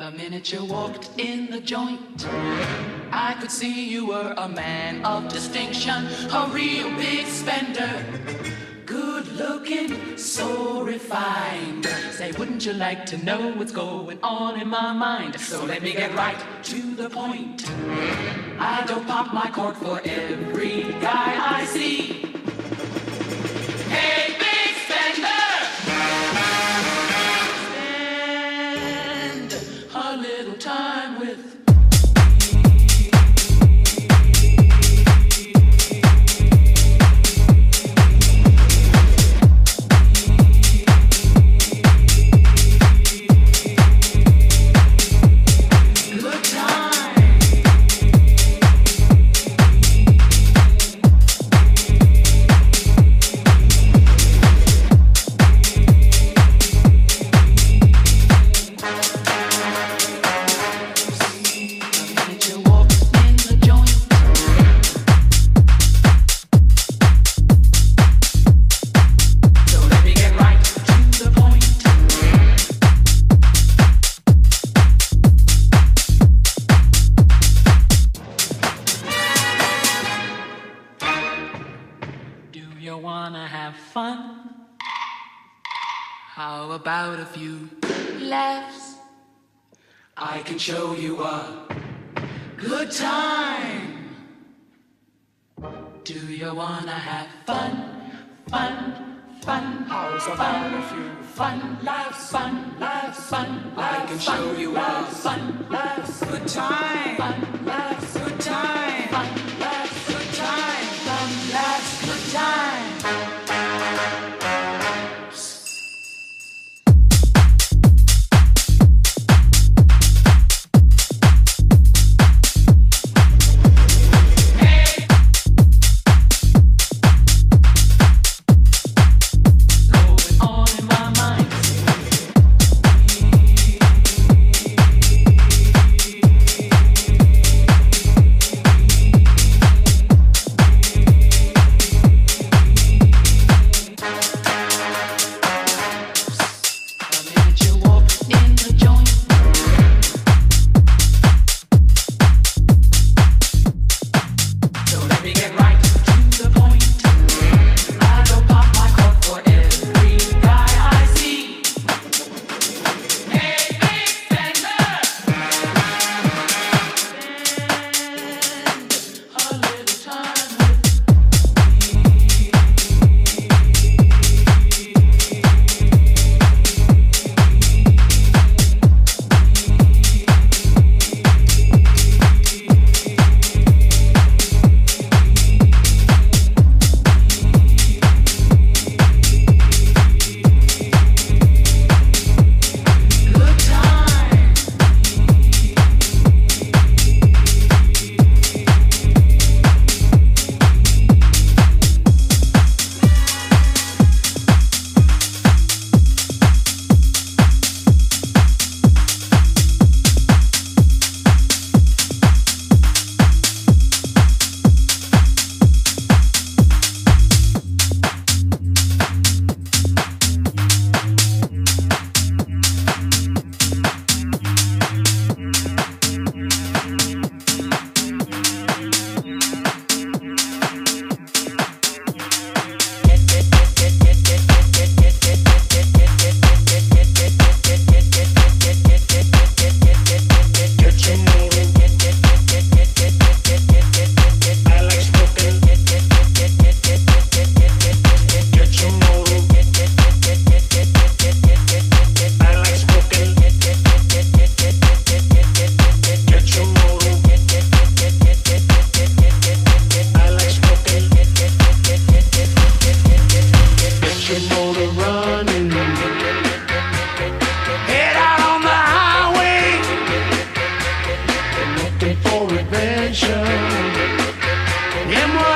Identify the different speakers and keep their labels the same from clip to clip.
Speaker 1: The minute you walked in the joint, I could see you were a man of distinction, a real big spender. Good looking, so refined. Say, wouldn't you like to know what's going on in my mind? So let me get right to the point. I don't pop my cork for every guy I see. for
Speaker 2: redemption. Yeah,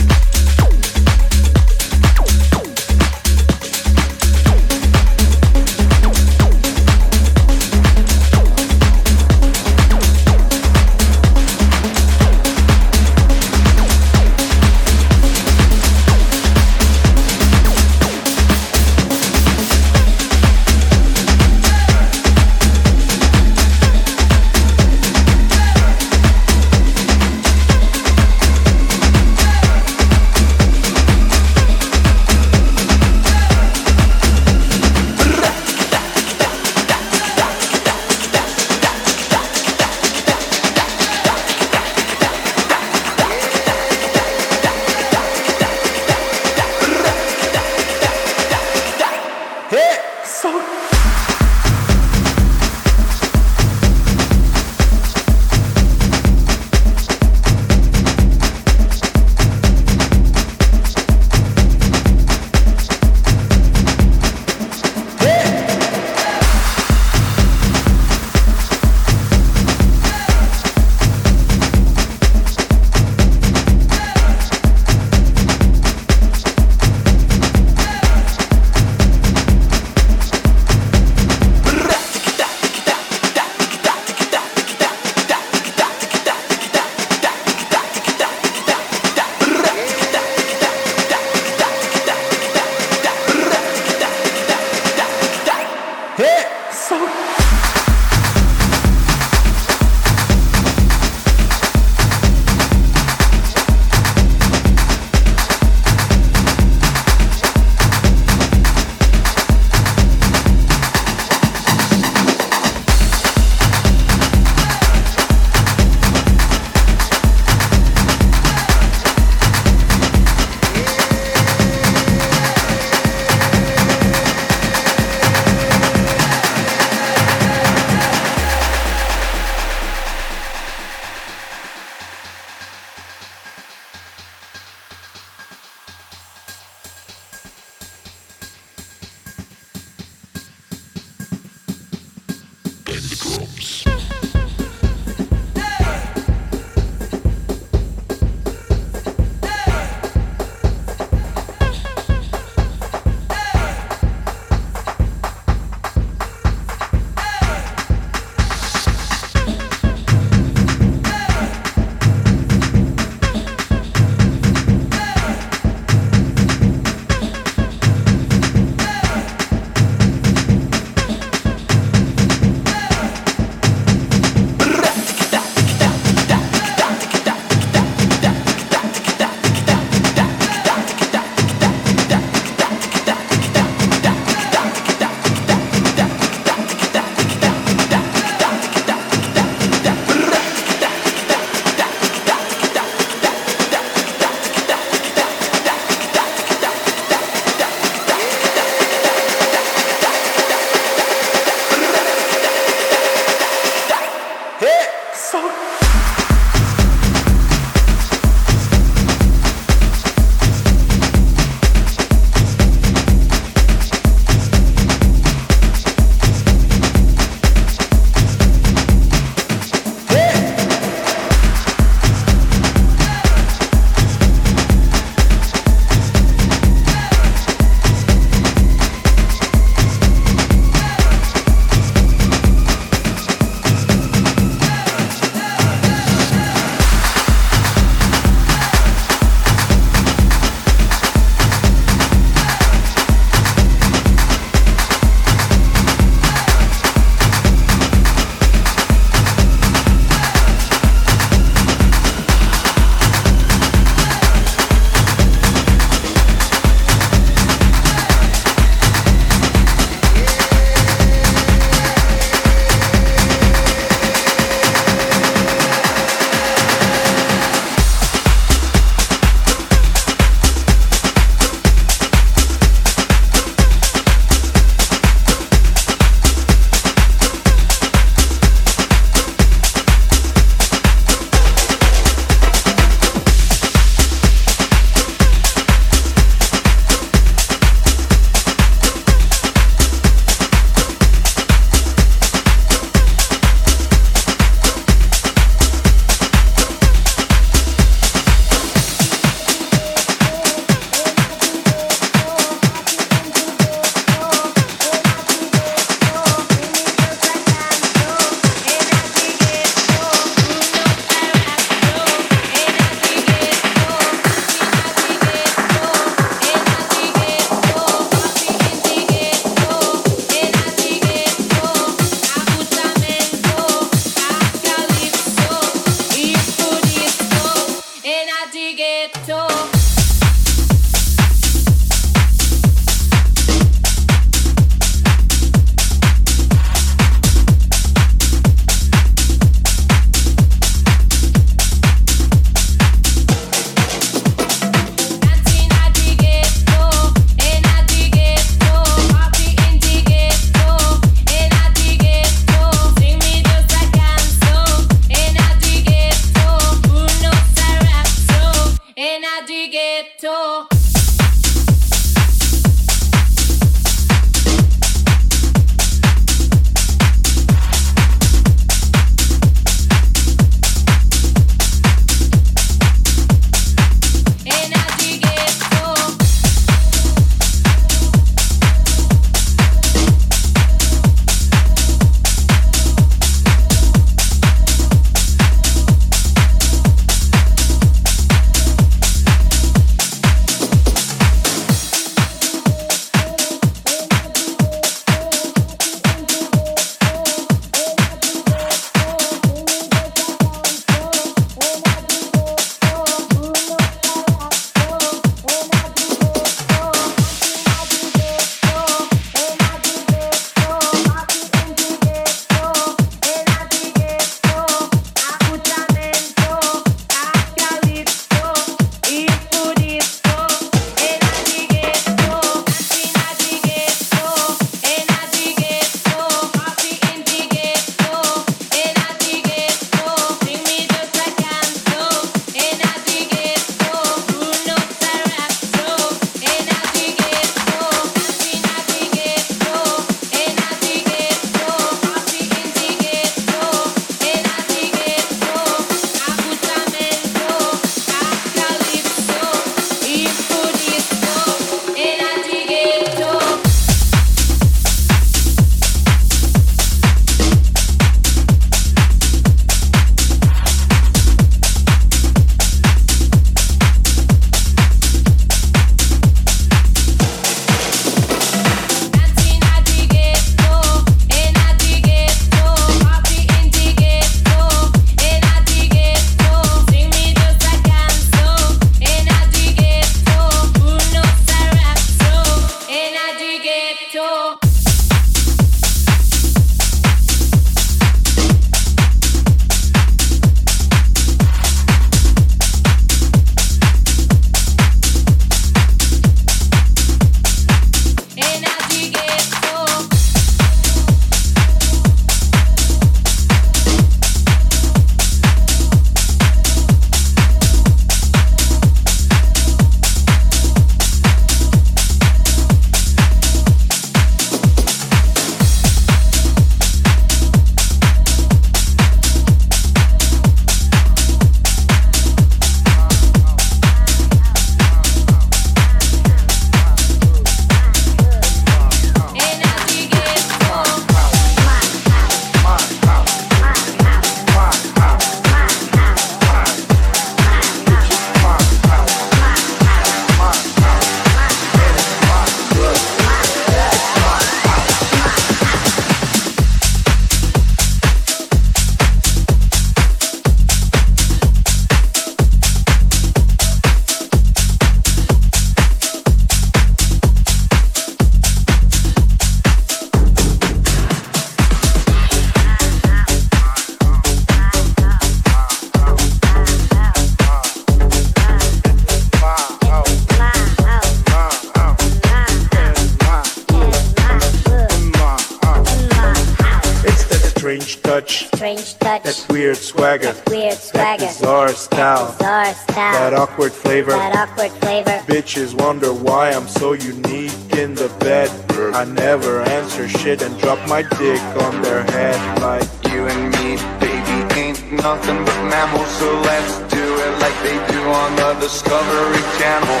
Speaker 2: swagger,
Speaker 3: that weird swagger,
Speaker 2: that bizarre style, that,
Speaker 3: bizarre style,
Speaker 2: that awkward flavor,
Speaker 3: that awkward flavor.
Speaker 2: Bitches wonder why I'm so unique in the bed. I never answer shit and drop my dick on their head like
Speaker 4: you and me, baby, ain't nothing but mammals. So let's do it like they do on the Discovery Channel.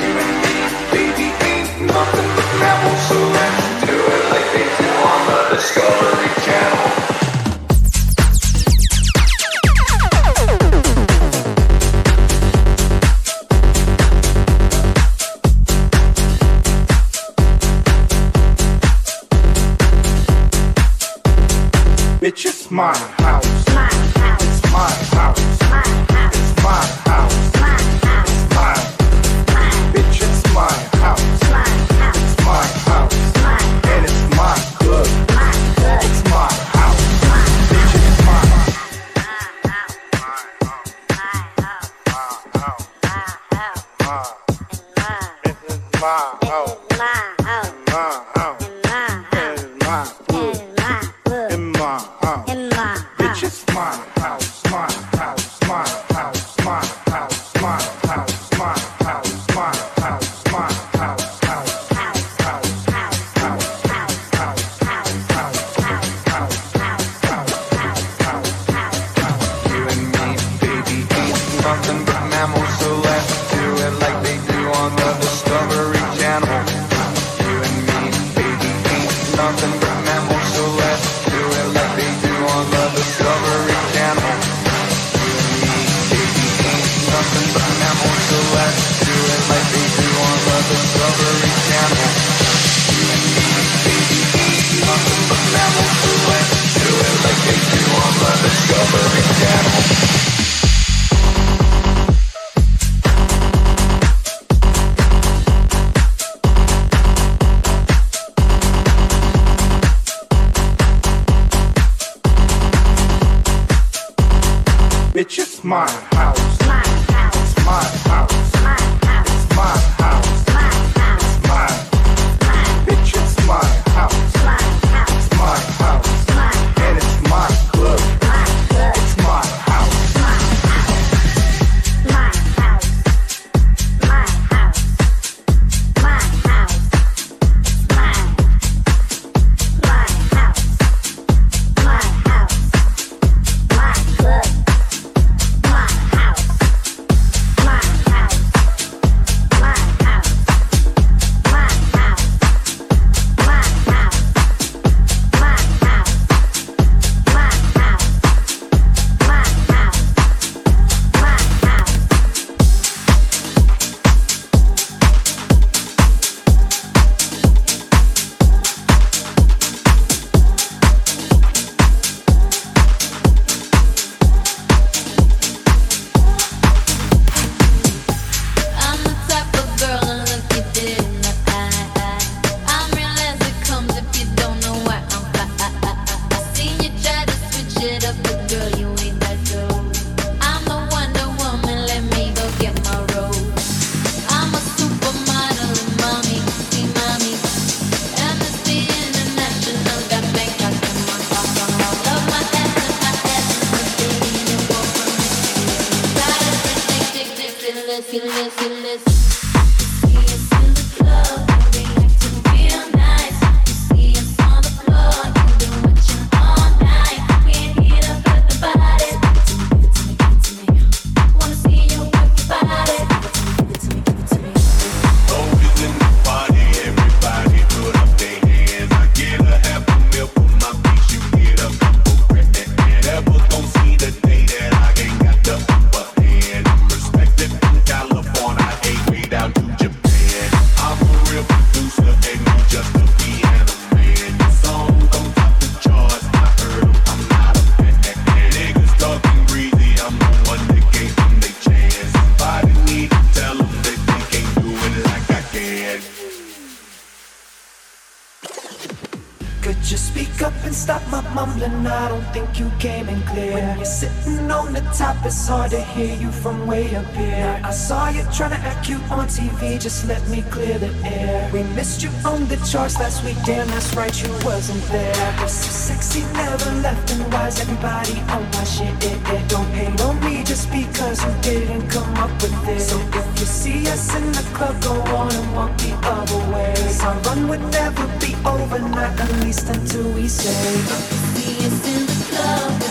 Speaker 4: You and me, baby, ain't nothing but mammals. So let's do it like they do on the Discovery Channel.
Speaker 2: mine.
Speaker 3: discover
Speaker 2: and
Speaker 5: dabble. From
Speaker 6: way up here. I saw you trying to act cute on TV, just let me clear the air. We missed you on the charts last week, damn, that's right, you wasn't there. You're so sexy, never left, and why's everybody on my shit? It, it Don't hate on me just because you didn't come up with it. So if you see us in the club, go on and walk the other way. Our run would never be over, at least until we say.
Speaker 5: See us in the club,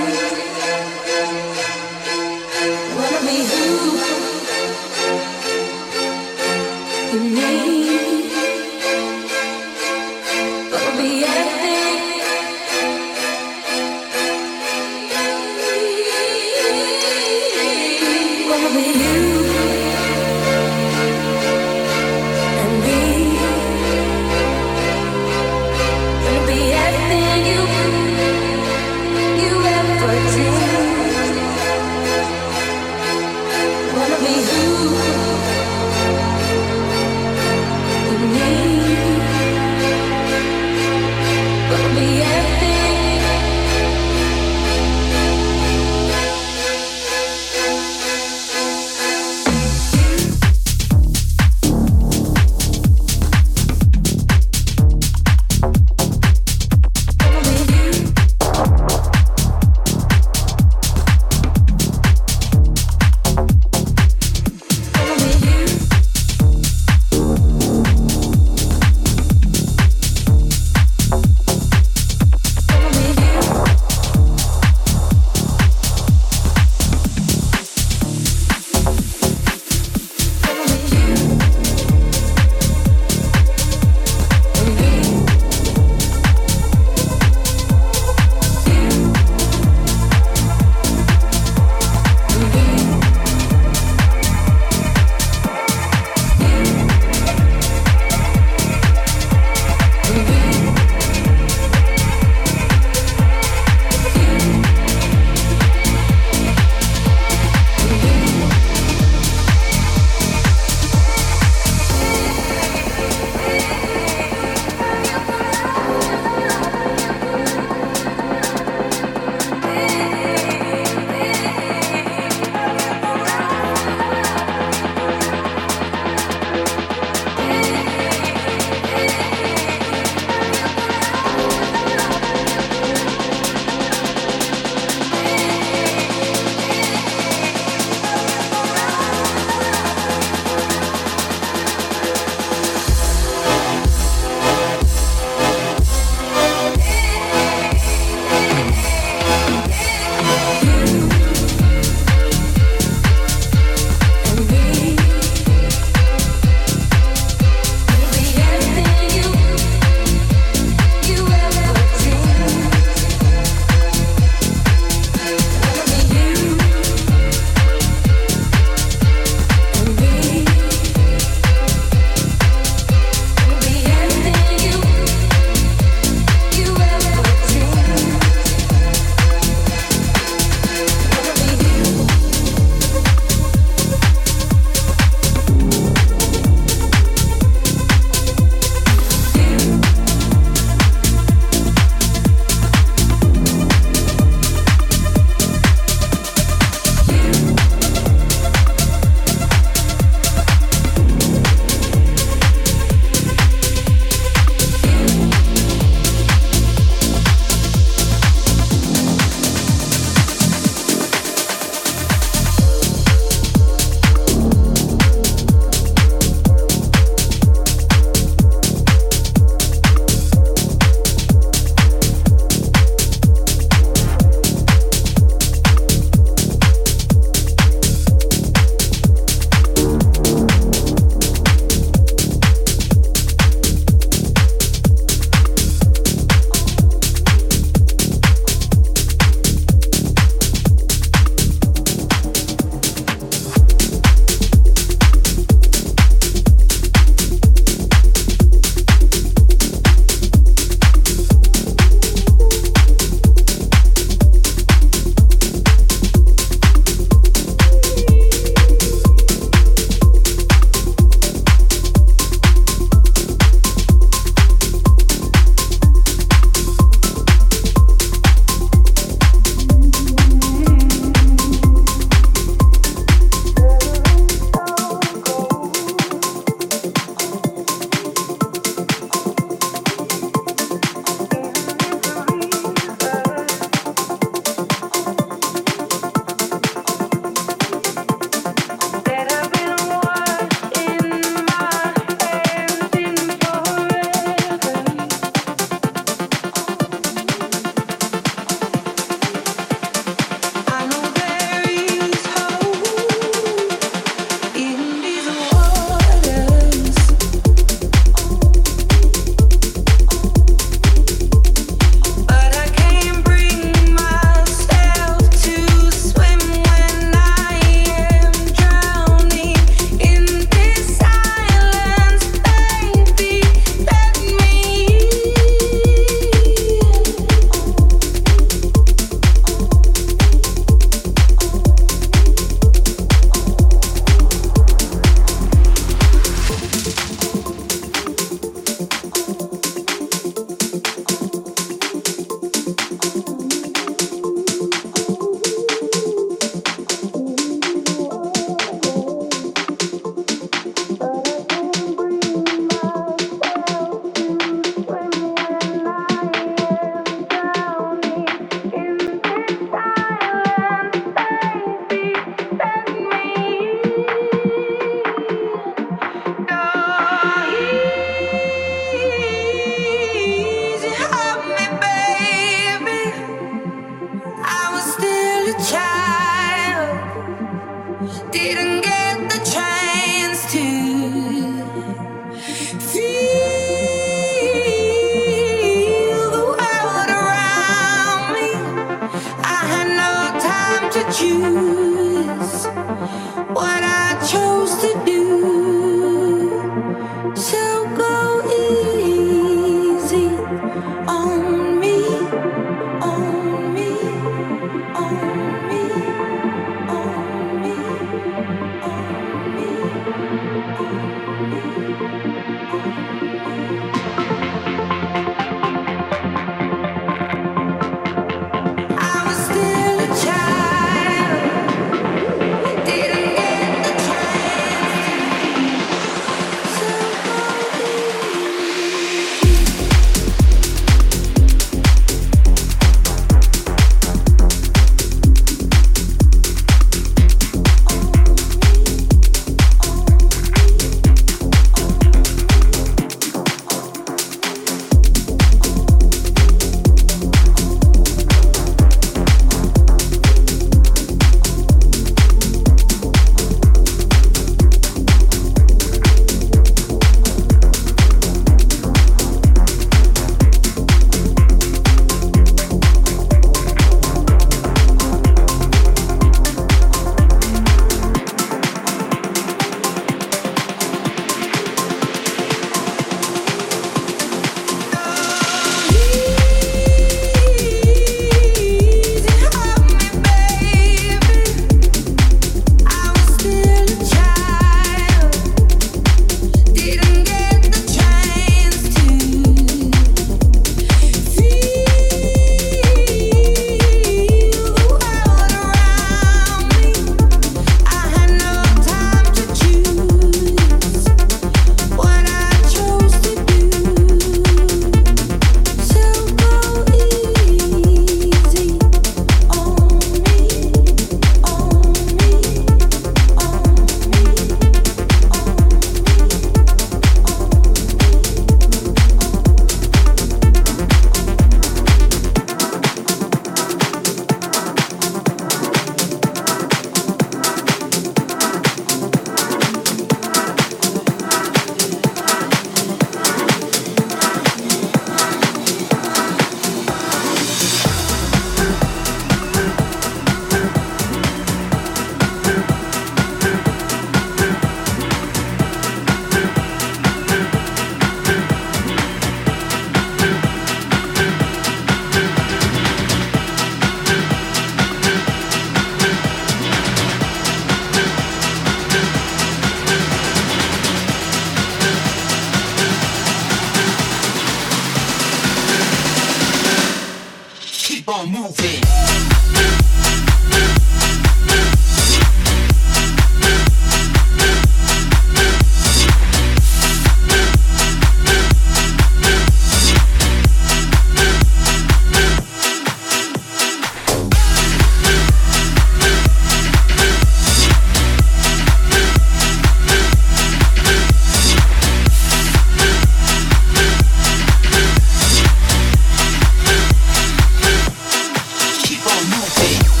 Speaker 7: Keep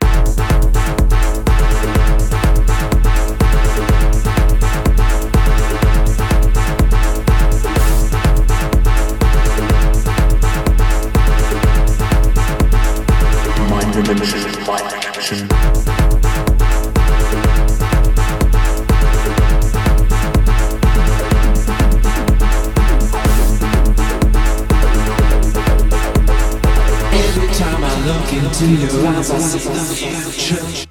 Speaker 7: Into your eyes, I see the future.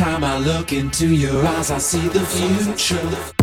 Speaker 7: Time I look into your eyes, I see the future.